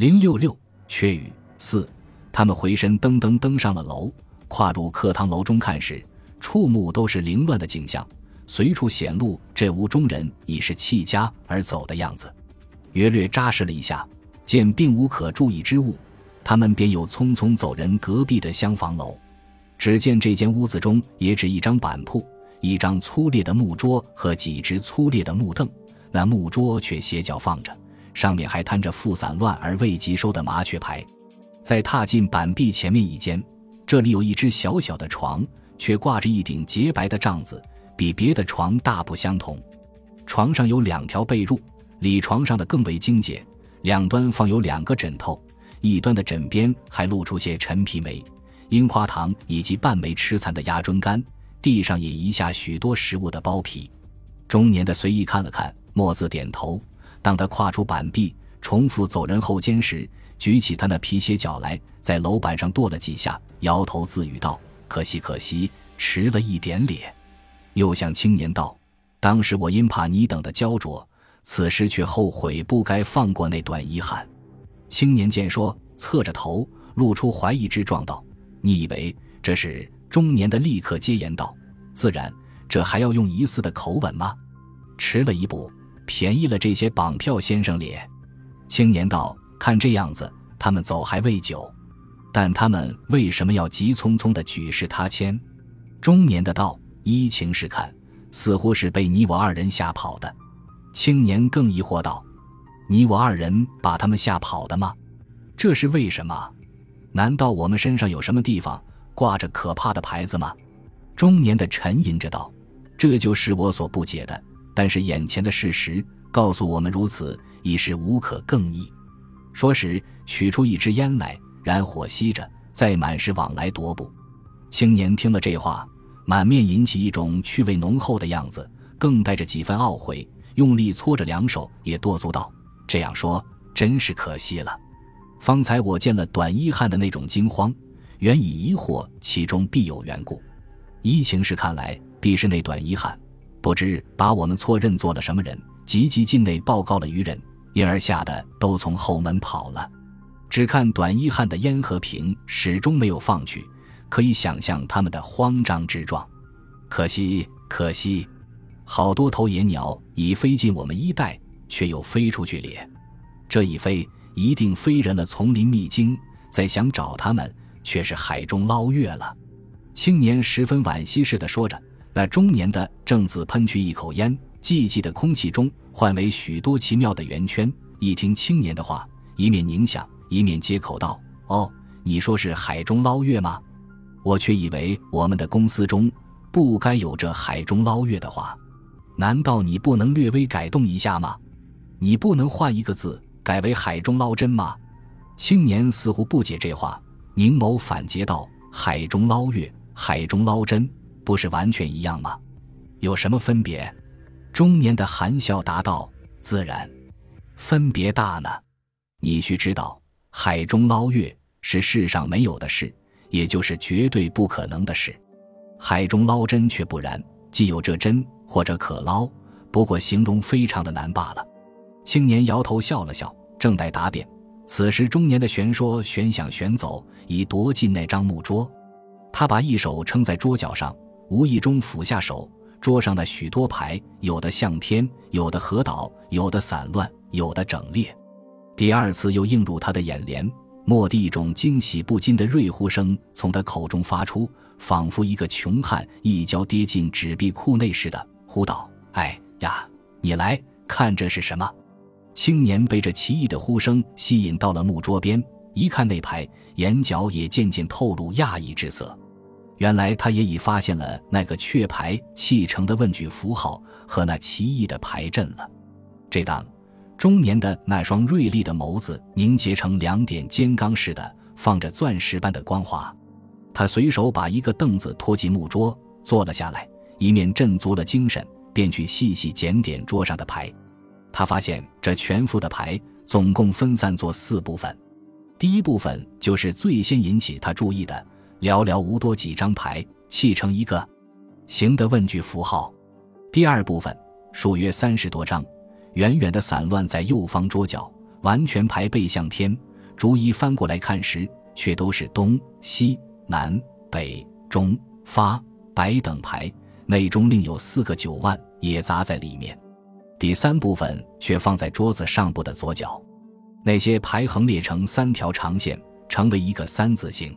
零六六缺雨四，他们回身噔噔登上了楼，跨入课堂楼中看时，触目都是凌乱的景象，随处显露这屋中人已是弃家而走的样子。约略扎实了一下，见并无可注意之物，他们便又匆匆走人隔壁的厢房楼。只见这间屋子中也只一张板铺。一张粗劣的木桌和几只粗劣的木凳，那木桌却斜角放着，上面还摊着副散乱而未及收的麻雀牌。在踏进板壁前面一间，这里有一只小小的床，却挂着一顶洁白的帐子，比别的床大不相同。床上有两条被褥，里床上的更为精简，两端放有两个枕头，一端的枕边还露出些陈皮梅、樱花糖以及半枚吃残的鸭胗干。地上也遗下许多食物的包皮，中年的随意看了看，默自点头。当他跨出板壁，重复走人后间时，举起他那皮鞋脚来，在楼板上跺了几下，摇头自语道：“可惜，可惜，迟了一点咧。”又向青年道：“当时我因怕你等的焦灼，此时却后悔不该放过那段遗憾。”青年见说，侧着头，露出怀疑之状道：“你以为这是？”中年的立刻接言道：“自然，这还要用疑似的口吻吗？迟了一步，便宜了这些绑票先生咧。”青年道：“看这样子，他们走还未久，但他们为什么要急匆匆的举世他牵？”中年的道：“依情势看，似乎是被你我二人吓跑的。”青年更疑惑道：“你我二人把他们吓跑的吗？这是为什么？难道我们身上有什么地方？”挂着可怕的牌子吗？中年的沉吟着道：“这就是我所不解的。但是眼前的事实告诉我们如此，已是无可更议。”说时，取出一支烟来，燃火吸着，再满是往来踱步。青年听了这话，满面引起一种趣味浓厚的样子，更带着几分懊悔，用力搓着两手，也跺足道：“这样说，真是可惜了。方才我见了短衣汉的那种惊慌。”原已疑惑其中必有缘故，依情势看来，必是那短遗憾，不知把我们错认做了什么人，急急进内报告了愚人，因而吓得都从后门跑了。只看短衣汉的烟和瓶始终没有放去，可以想象他们的慌张之状。可惜，可惜，好多头野鸟已飞进我们衣带，却又飞出去咧。这一飞，一定飞人了丛林秘境，再想找他们。却是海中捞月了，青年十分惋惜似的说着，那中年的正自喷去一口烟，寂寂的空气中换为许多奇妙的圆圈。一听青年的话，一面凝想，一面接口道：“哦，你说是海中捞月吗？我却以为我们的公司中不该有这海中捞月的话。难道你不能略微改动一下吗？你不能换一个字，改为海中捞针吗？”青年似乎不解这话。凝眸反诘道：“海中捞月，海中捞针，不是完全一样吗？有什么分别？”中年的含笑答道：“自然，分别大呢。你须知道，海中捞月是世上没有的事，也就是绝对不可能的事；海中捞针却不然，既有这针，或者可捞，不过形容非常的难罢了。”青年摇头笑了笑，正待答辩。此时，中年的玄说玄想玄走，已夺进那张木桌。他把一手撑在桌角上，无意中俯下手，桌上的许多牌，有的向天，有的合倒，有的散乱，有的整列。第二次又映入他的眼帘，蓦地一种惊喜不禁的瑞呼声从他口中发出，仿佛一个穷汉一跤跌进纸币库内似的，呼道：“哎呀，你来看这是什么？”青年被这奇异的呼声吸引到了木桌边，一看那牌，眼角也渐渐透露讶异之色。原来他也已发现了那个雀牌砌成的问句符号和那奇异的牌阵了。这当，中年的那双锐利的眸子凝结成两点尖钢似的，放着钻石般的光华。他随手把一个凳子拖进木桌，坐了下来，一面振足了精神，便去细细检点桌上的牌。他发现这全副的牌总共分散作四部分，第一部分就是最先引起他注意的，寥寥无多几张牌砌成一个形的问句符号。第二部分数约三十多张，远远的散乱在右方桌角，完全牌背向天，逐一翻过来看时，却都是东西南北中发白等牌，内中另有四个九万也砸在里面。第三部分却放在桌子上部的左角，那些牌横列成三条长线，成为一个三字形。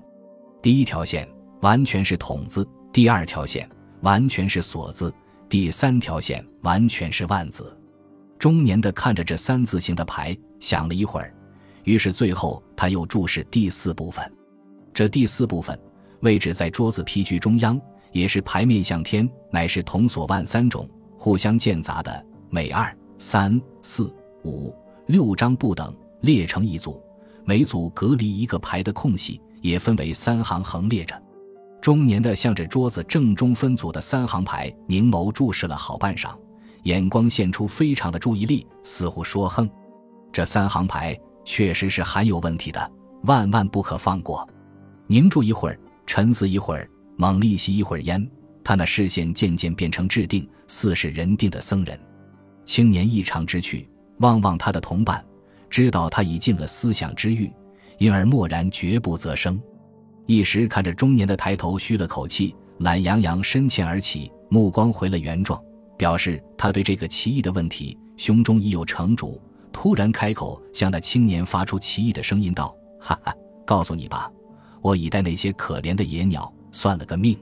第一条线完全是筒子，第二条线完全是锁子，第三条线完全是万字。中年的看着这三字形的牌，想了一会儿，于是最后他又注视第四部分。这第四部分位置在桌子皮具中央，也是牌面向天，乃是筒锁万三种互相间杂的。每二、三、四、五、六张不等列成一组，每组隔离一个牌的空隙，也分为三行横列着。中年的向着桌子正中分组的三行牌凝眸注视了好半晌，眼光现出非常的注意力，似乎说：“哼，这三行牌确实是含有问题的，万万不可放过。”凝住一会儿，沉思一会儿，猛力吸一会儿烟，他那视线渐渐变成制定，似是人定的僧人。青年异常之趣，望望他的同伴，知道他已进了思想之域，因而默然绝不择声。一时看着中年的抬头吁了口气，懒洋洋深欠而起，目光回了原状，表示他对这个奇异的问题胸中已有成竹。突然开口向那青年发出奇异的声音道：“哈哈，告诉你吧，我已带那些可怜的野鸟算了个命，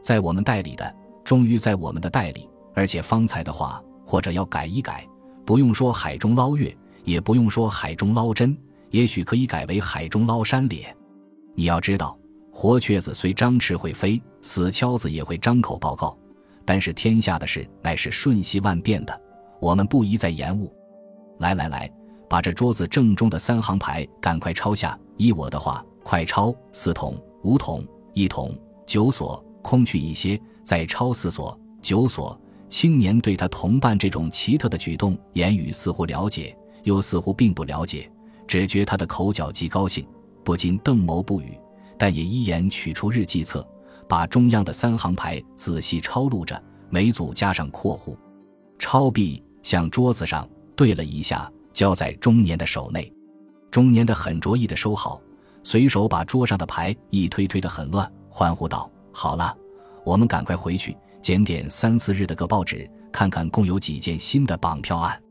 在我们代理的，终于在我们的代理，而且方才的话。”或者要改一改，不用说海中捞月，也不用说海中捞针，也许可以改为海中捞山咧。你要知道，活雀子虽张翅会飞，死敲子也会张口报告。但是天下的事乃是瞬息万变的，我们不宜再延误。来来来，把这桌子正中的三行牌赶快抄下。依我的话，快抄四筒、五筒、一筒、九锁，空去一些，再抄四锁、九锁。青年对他同伴这种奇特的举动，言语似乎了解，又似乎并不了解，只觉他的口角极高兴，不禁瞪眸不语，但也依言取出日记册，把中央的三行牌仔细抄录着，每组加上括弧。抄毕，向桌子上对了一下，交在中年的手内。中年的很着意的收好，随手把桌上的牌一推，推得很乱，欢呼道：“好了，我们赶快回去。”检点三四日的各报纸，看看共有几件新的绑票案。